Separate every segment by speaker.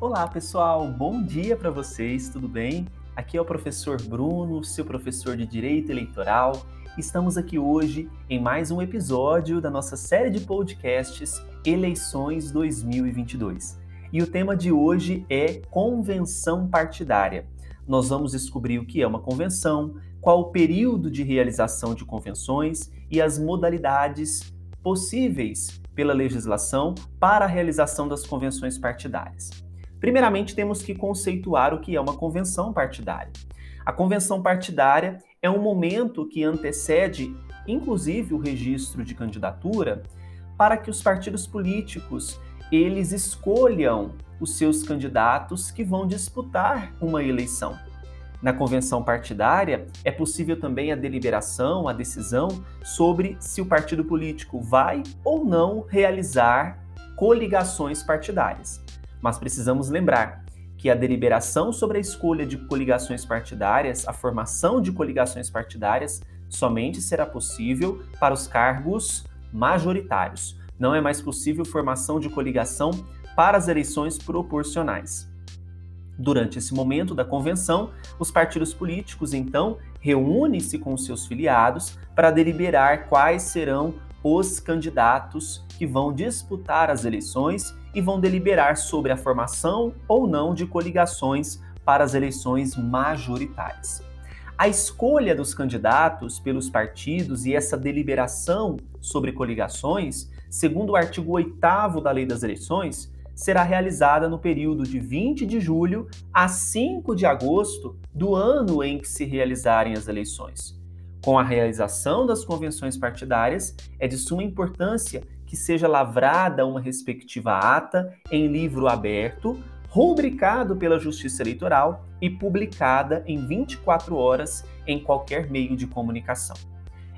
Speaker 1: Olá, pessoal. Bom dia para vocês. Tudo bem? Aqui é o professor Bruno, seu professor de Direito Eleitoral. Estamos aqui hoje em mais um episódio da nossa série de podcasts Eleições 2022. E o tema de hoje é convenção partidária. Nós vamos descobrir o que é uma convenção, qual o período de realização de convenções e as modalidades possíveis pela legislação para a realização das convenções partidárias. Primeiramente, temos que conceituar o que é uma convenção partidária. A convenção partidária é um momento que antecede, inclusive, o registro de candidatura para que os partidos políticos eles escolham os seus candidatos que vão disputar uma eleição. Na convenção partidária, é possível também a deliberação, a decisão sobre se o partido político vai ou não realizar coligações partidárias. Mas precisamos lembrar que a deliberação sobre a escolha de coligações partidárias, a formação de coligações partidárias, somente será possível para os cargos majoritários. Não é mais possível formação de coligação para as eleições proporcionais. Durante esse momento da convenção, os partidos políticos então reúnem-se com seus filiados para deliberar quais serão os candidatos que vão disputar as eleições e vão deliberar sobre a formação ou não de coligações para as eleições majoritárias. A escolha dos candidatos pelos partidos e essa deliberação sobre coligações, segundo o artigo 8 da Lei das Eleições, será realizada no período de 20 de julho a 5 de agosto do ano em que se realizarem as eleições. Com a realização das convenções partidárias, é de suma importância que seja lavrada uma respectiva ata em livro aberto, rubricado pela Justiça Eleitoral e publicada em 24 horas em qualquer meio de comunicação.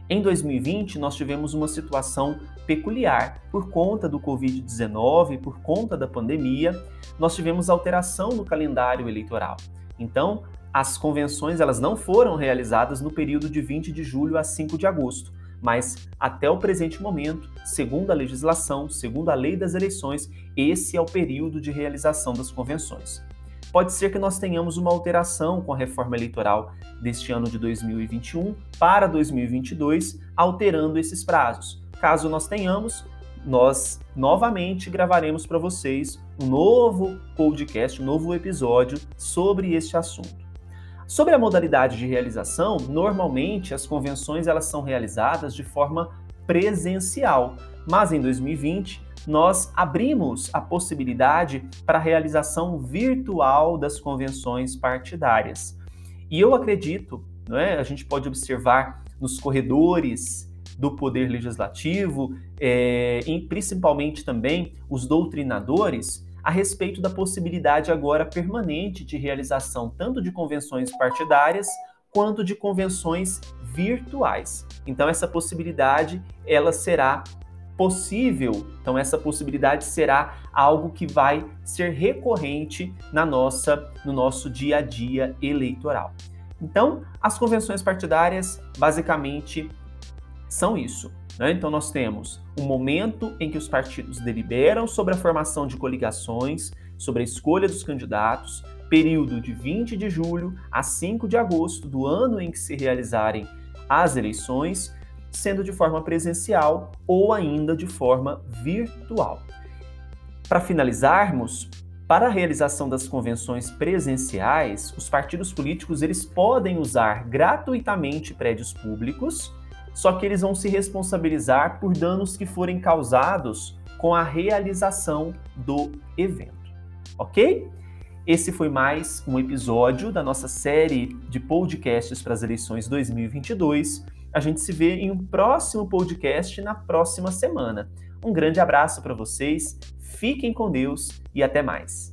Speaker 1: Em 2020, nós tivemos uma situação peculiar por conta do Covid-19, por conta da pandemia, nós tivemos alteração no calendário eleitoral. Então, as convenções elas não foram realizadas no período de 20 de julho a 5 de agosto, mas até o presente momento, segundo a legislação, segundo a lei das eleições, esse é o período de realização das convenções. Pode ser que nós tenhamos uma alteração com a reforma eleitoral deste ano de 2021 para 2022, alterando esses prazos. Caso nós tenhamos, nós novamente gravaremos para vocês um novo podcast, um novo episódio sobre este assunto. Sobre a modalidade de realização, normalmente as convenções elas são realizadas de forma presencial, mas em 2020 nós abrimos a possibilidade para a realização virtual das convenções partidárias. E eu acredito, não é? a gente pode observar nos corredores do Poder Legislativo, é, e principalmente também os doutrinadores, a respeito da possibilidade agora permanente de realização tanto de convenções partidárias quanto de convenções virtuais. Então essa possibilidade ela será possível. Então essa possibilidade será algo que vai ser recorrente na nossa no nosso dia a dia eleitoral. Então, as convenções partidárias basicamente são isso. Né? Então, nós temos o um momento em que os partidos deliberam sobre a formação de coligações, sobre a escolha dos candidatos, período de 20 de julho a 5 de agosto do ano em que se realizarem as eleições, sendo de forma presencial ou ainda de forma virtual. Para finalizarmos, para a realização das convenções presenciais, os partidos políticos eles podem usar gratuitamente prédios públicos, só que eles vão se responsabilizar por danos que forem causados com a realização do evento. OK? Esse foi mais um episódio da nossa série de podcasts para as eleições 2022. A gente se vê em um próximo podcast na próxima semana. Um grande abraço para vocês, fiquem com Deus e até mais.